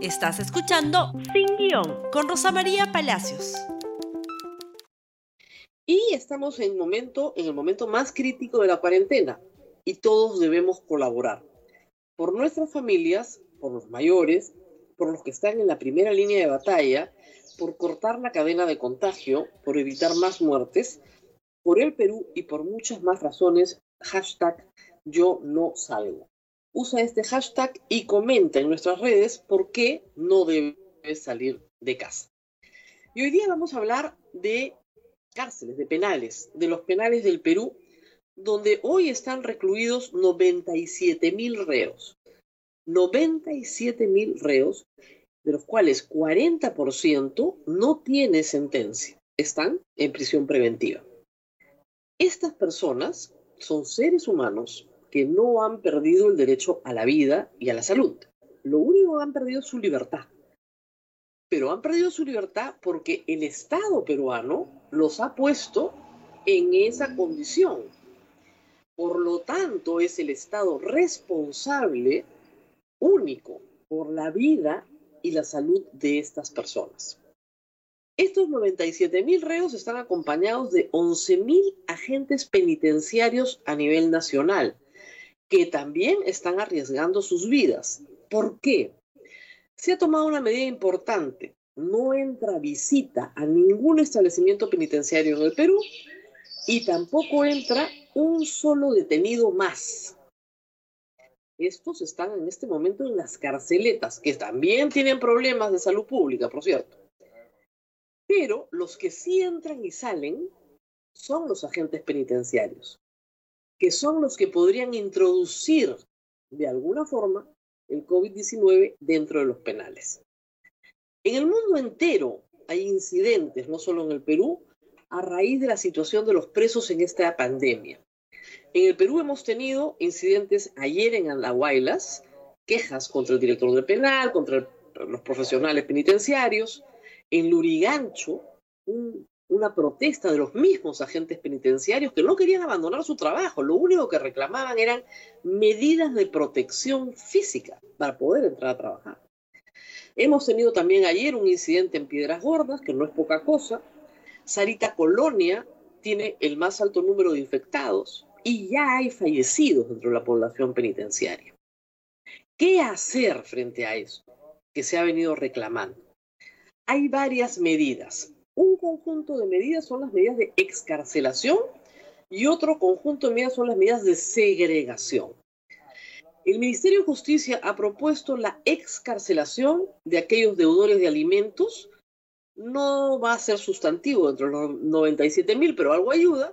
Estás escuchando Sin Guión con Rosa María Palacios. Y estamos en, momento, en el momento más crítico de la cuarentena y todos debemos colaborar. Por nuestras familias, por los mayores, por los que están en la primera línea de batalla, por cortar la cadena de contagio, por evitar más muertes, por el Perú y por muchas más razones, hashtag yo salgo usa este hashtag y comenta en nuestras redes por qué no debes salir de casa. Y hoy día vamos a hablar de cárceles, de penales, de los penales del Perú, donde hoy están recluidos 97 mil reos. 97 mil reos, de los cuales 40% no tiene sentencia, están en prisión preventiva. Estas personas son seres humanos que no han perdido el derecho a la vida y a la salud. Lo único que han perdido es su libertad. Pero han perdido su libertad porque el Estado peruano los ha puesto en esa condición. Por lo tanto, es el Estado responsable único por la vida y la salud de estas personas. Estos 97 mil reos están acompañados de 11 mil agentes penitenciarios a nivel nacional, que también están arriesgando sus vidas. ¿Por qué? Se ha tomado una medida importante. No entra visita a ningún establecimiento penitenciario en el Perú y tampoco entra un solo detenido más. Estos están en este momento en las carceletas, que también tienen problemas de salud pública, por cierto. Pero los que sí entran y salen son los agentes penitenciarios que son los que podrían introducir de alguna forma el COVID-19 dentro de los penales. En el mundo entero hay incidentes, no solo en el Perú, a raíz de la situación de los presos en esta pandemia. En el Perú hemos tenido incidentes ayer en Andahuaylas, quejas contra el director del penal, contra los profesionales penitenciarios. En Lurigancho, un una protesta de los mismos agentes penitenciarios que no querían abandonar su trabajo. Lo único que reclamaban eran medidas de protección física para poder entrar a trabajar. Hemos tenido también ayer un incidente en Piedras Gordas, que no es poca cosa. Sarita Colonia tiene el más alto número de infectados y ya hay fallecidos dentro de la población penitenciaria. ¿Qué hacer frente a eso que se ha venido reclamando? Hay varias medidas. Un conjunto de medidas son las medidas de excarcelación y otro conjunto de medidas son las medidas de segregación. El Ministerio de Justicia ha propuesto la excarcelación de aquellos deudores de alimentos. No va a ser sustantivo dentro de los 97 mil, pero algo ayuda.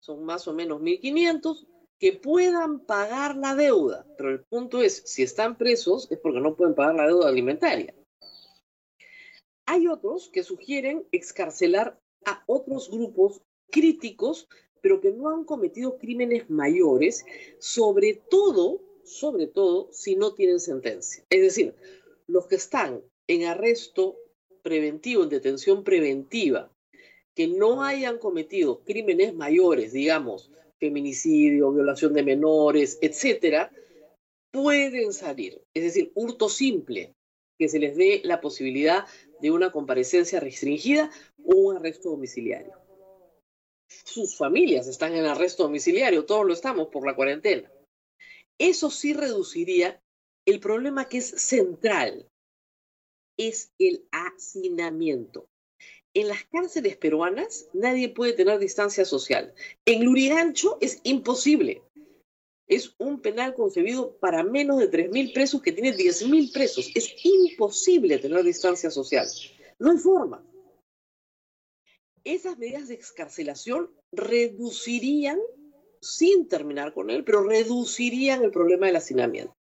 Son más o menos 1.500 que puedan pagar la deuda. Pero el punto es, si están presos es porque no pueden pagar la deuda alimentaria. Hay otros que sugieren excarcelar a otros grupos críticos, pero que no han cometido crímenes mayores, sobre todo, sobre todo, si no tienen sentencia. Es decir, los que están en arresto preventivo, en detención preventiva, que no hayan cometido crímenes mayores, digamos, feminicidio, violación de menores, etcétera, pueden salir. Es decir, hurto simple, que se les dé la posibilidad de una comparecencia restringida o un arresto domiciliario. Sus familias están en arresto domiciliario, todos lo estamos por la cuarentena. Eso sí reduciría el problema que es central, es el hacinamiento. En las cárceles peruanas nadie puede tener distancia social. En Lurigancho es imposible es un penal concebido para menos de 3.000 presos que tiene 10.000 presos. Es imposible tener distancia social. No hay forma. Esas medidas de excarcelación reducirían, sin terminar con él, pero reducirían el problema del hacinamiento.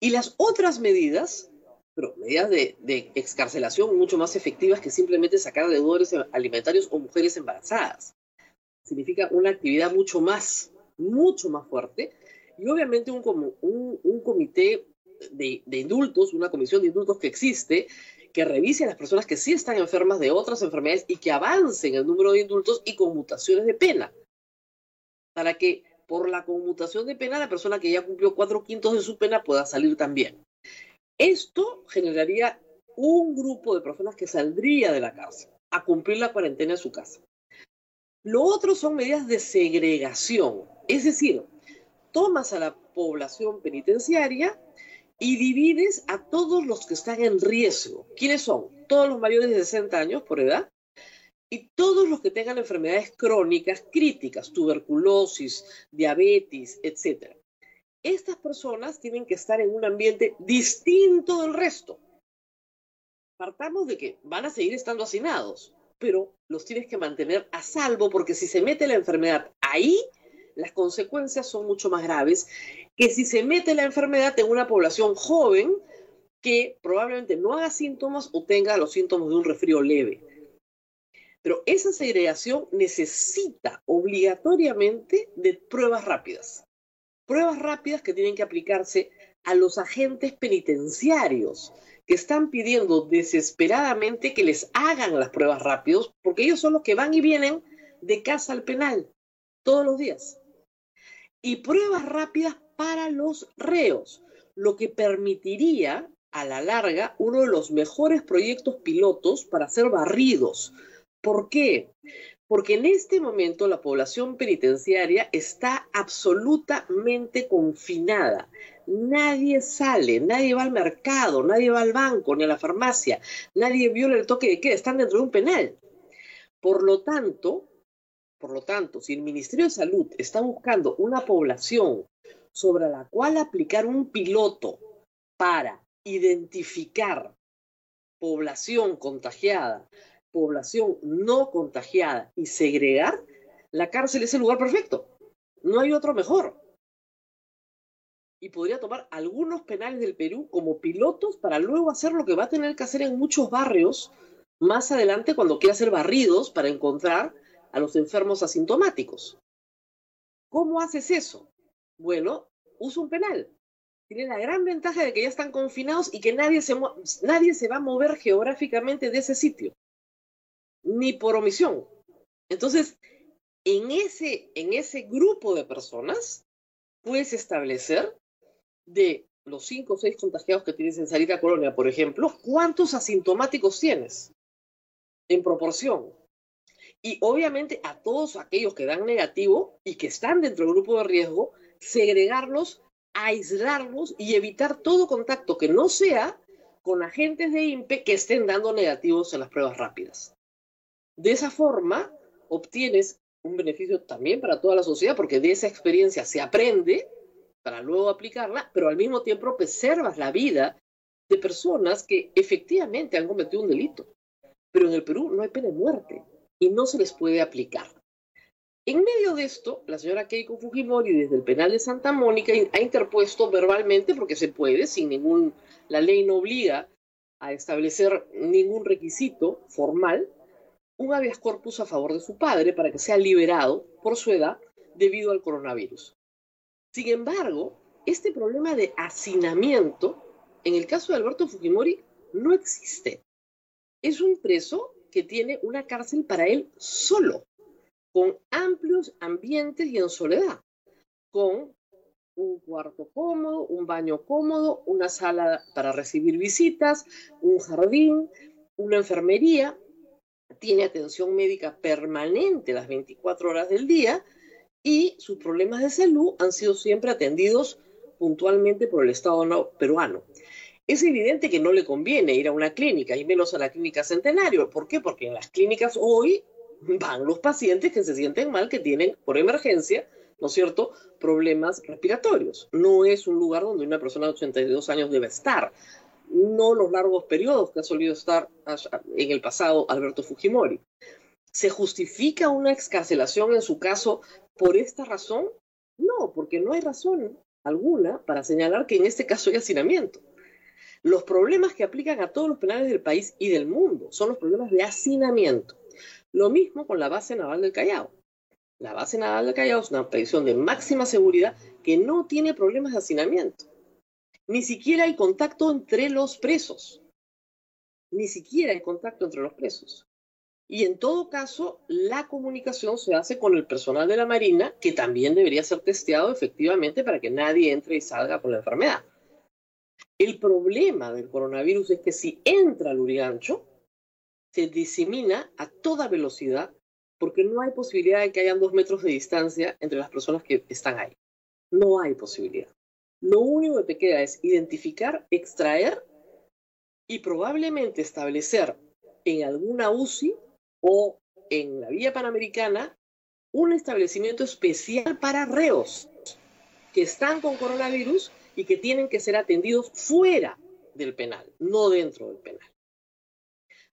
Y las otras medidas, pero medidas de, excarcelación mucho más efectivas que simplemente sacar deudores alimentarios o mujeres embarazadas. Significa una actividad mucho más mucho más fuerte, y obviamente un, comité de, de, indultos, una comisión de indultos que existe, que revise a las personas que sí están enfermas de otras enfermedades y que avancen el número de indultos y conmutaciones de pena, para que por la conmutación de pena la persona que ya cumplió cuatro quintos de su pena pueda salir también. Esto generaría un grupo de personas que saldría de la cárcel a cumplir la cuarentena en su casa. Lo otro son medidas de segregación, es decir, tomas a la población penitenciaria y divides a todos los que están en riesgo. ¿Quiénes son? Todos los mayores de 60 años por edad y todos los que tengan enfermedades crónicas críticas, tuberculosis, diabetes, etc. Estas personas tienen que estar en un ambiente distinto del resto. Partamos de que van a seguir estando hacinados, pero los tienes que mantener a salvo porque si se mete la enfermedad ahí, las consecuencias son mucho más graves que si se mete la enfermedad en una población joven que probablemente no haga síntomas o tenga los síntomas de un resfrío leve. Pero esa segregación necesita obligatoriamente de pruebas rápidas. Pruebas rápidas que tienen que aplicarse a los agentes penitenciarios que están pidiendo desesperadamente que les hagan las pruebas rápidas porque ellos son los que van y vienen de casa al penal todos los días y pruebas rápidas para los reos, lo que permitiría a la larga uno de los mejores proyectos pilotos para ser barridos. ¿Por qué? Porque en este momento la población penitenciaria está absolutamente confinada. Nadie sale, nadie va al mercado, nadie va al banco ni a la farmacia, nadie viola el toque de queda, están dentro de un penal. Por lo tanto, por lo tanto, si el Ministerio de Salud está buscando una población sobre la cual aplicar un piloto para identificar población contagiada, población no contagiada y segregar, la cárcel es el lugar perfecto. No hay otro mejor. Y podría tomar algunos penales del Perú como pilotos para luego hacer lo que va a tener que hacer en muchos barrios más adelante cuando quiera hacer barridos para encontrar a los enfermos asintomáticos. ¿Cómo haces eso? Bueno, usa un penal. Tiene la gran ventaja de que ya están confinados y que nadie se, nadie se va a mover geográficamente de ese sitio, ni por omisión. Entonces, en ese, en ese grupo de personas, puedes establecer de los cinco o seis contagiados que tienes en Salita Colonia, por ejemplo, cuántos asintomáticos tienes en proporción. Y obviamente a todos aquellos que dan negativo y que están dentro del grupo de riesgo, segregarlos, aislarlos y evitar todo contacto que no sea con agentes de INPE que estén dando negativos en las pruebas rápidas. De esa forma, obtienes un beneficio también para toda la sociedad, porque de esa experiencia se aprende para luego aplicarla, pero al mismo tiempo preservas la vida de personas que efectivamente han cometido un delito. Pero en el Perú no hay pena de muerte y no se les puede aplicar. En medio de esto, la señora Keiko Fujimori desde el penal de Santa Mónica ha interpuesto verbalmente, porque se puede, sin ningún, la ley no obliga a establecer ningún requisito formal, un habeas corpus a favor de su padre para que sea liberado por su edad debido al coronavirus. Sin embargo, este problema de hacinamiento, en el caso de Alberto Fujimori, no existe. Es un preso que tiene una cárcel para él solo, con amplios ambientes y en soledad, con un cuarto cómodo, un baño cómodo, una sala para recibir visitas, un jardín, una enfermería, tiene atención médica permanente las 24 horas del día y sus problemas de salud han sido siempre atendidos puntualmente por el Estado peruano es evidente que no le conviene ir a una clínica y menos a la clínica centenario. ¿Por qué? Porque en las clínicas hoy van los pacientes que se sienten mal, que tienen por emergencia, ¿no es cierto?, problemas respiratorios. No es un lugar donde una persona de 82 años debe estar. No los largos periodos que ha solido estar en el pasado Alberto Fujimori. ¿Se justifica una excarcelación en su caso por esta razón? No, porque no hay razón alguna para señalar que en este caso hay hacinamiento. Los problemas que aplican a todos los penales del país y del mundo son los problemas de hacinamiento. Lo mismo con la base naval del Callao. La base naval del Callao es una prisión de máxima seguridad que no tiene problemas de hacinamiento. Ni siquiera hay contacto entre los presos. Ni siquiera hay contacto entre los presos. Y en todo caso, la comunicación se hace con el personal de la Marina, que también debería ser testeado efectivamente para que nadie entre y salga con la enfermedad. El problema del coronavirus es que si entra al urigancho, se disemina a toda velocidad porque no hay posibilidad de que hayan dos metros de distancia entre las personas que están ahí. No hay posibilidad. Lo único que te queda es identificar, extraer y probablemente establecer en alguna UCI o en la vía panamericana un establecimiento especial para reos que están con coronavirus y que tienen que ser atendidos fuera del penal, no dentro del penal.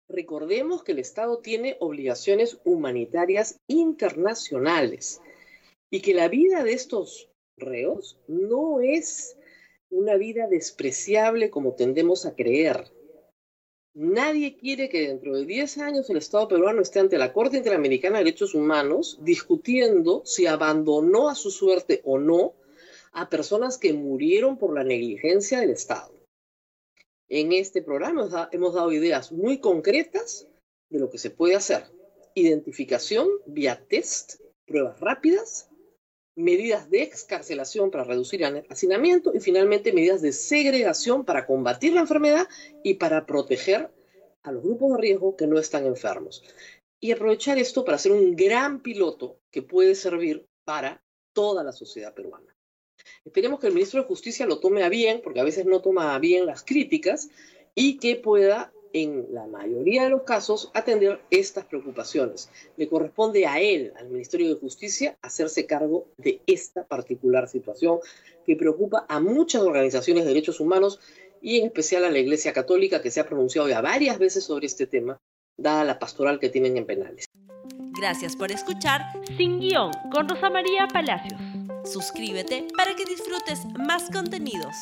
Recordemos que el Estado tiene obligaciones humanitarias internacionales y que la vida de estos reos no es una vida despreciable como tendemos a creer. Nadie quiere que dentro de 10 años el Estado peruano esté ante la Corte Interamericana de Derechos Humanos discutiendo si abandonó a su suerte o no a personas que murieron por la negligencia del Estado. En este programa hemos dado ideas muy concretas de lo que se puede hacer. Identificación vía test, pruebas rápidas, medidas de excarcelación para reducir el hacinamiento y finalmente medidas de segregación para combatir la enfermedad y para proteger a los grupos de riesgo que no están enfermos. Y aprovechar esto para hacer un gran piloto que puede servir para toda la sociedad peruana. Esperemos que el ministro de Justicia lo tome a bien, porque a veces no toma bien las críticas, y que pueda, en la mayoría de los casos, atender estas preocupaciones. Le corresponde a él, al Ministerio de Justicia, hacerse cargo de esta particular situación que preocupa a muchas organizaciones de derechos humanos y en especial a la Iglesia Católica, que se ha pronunciado ya varias veces sobre este tema, dada la pastoral que tienen en penales. Gracias por escuchar Sin Guión con Rosa María Palacios. Suscríbete para que disfrutes más contenidos.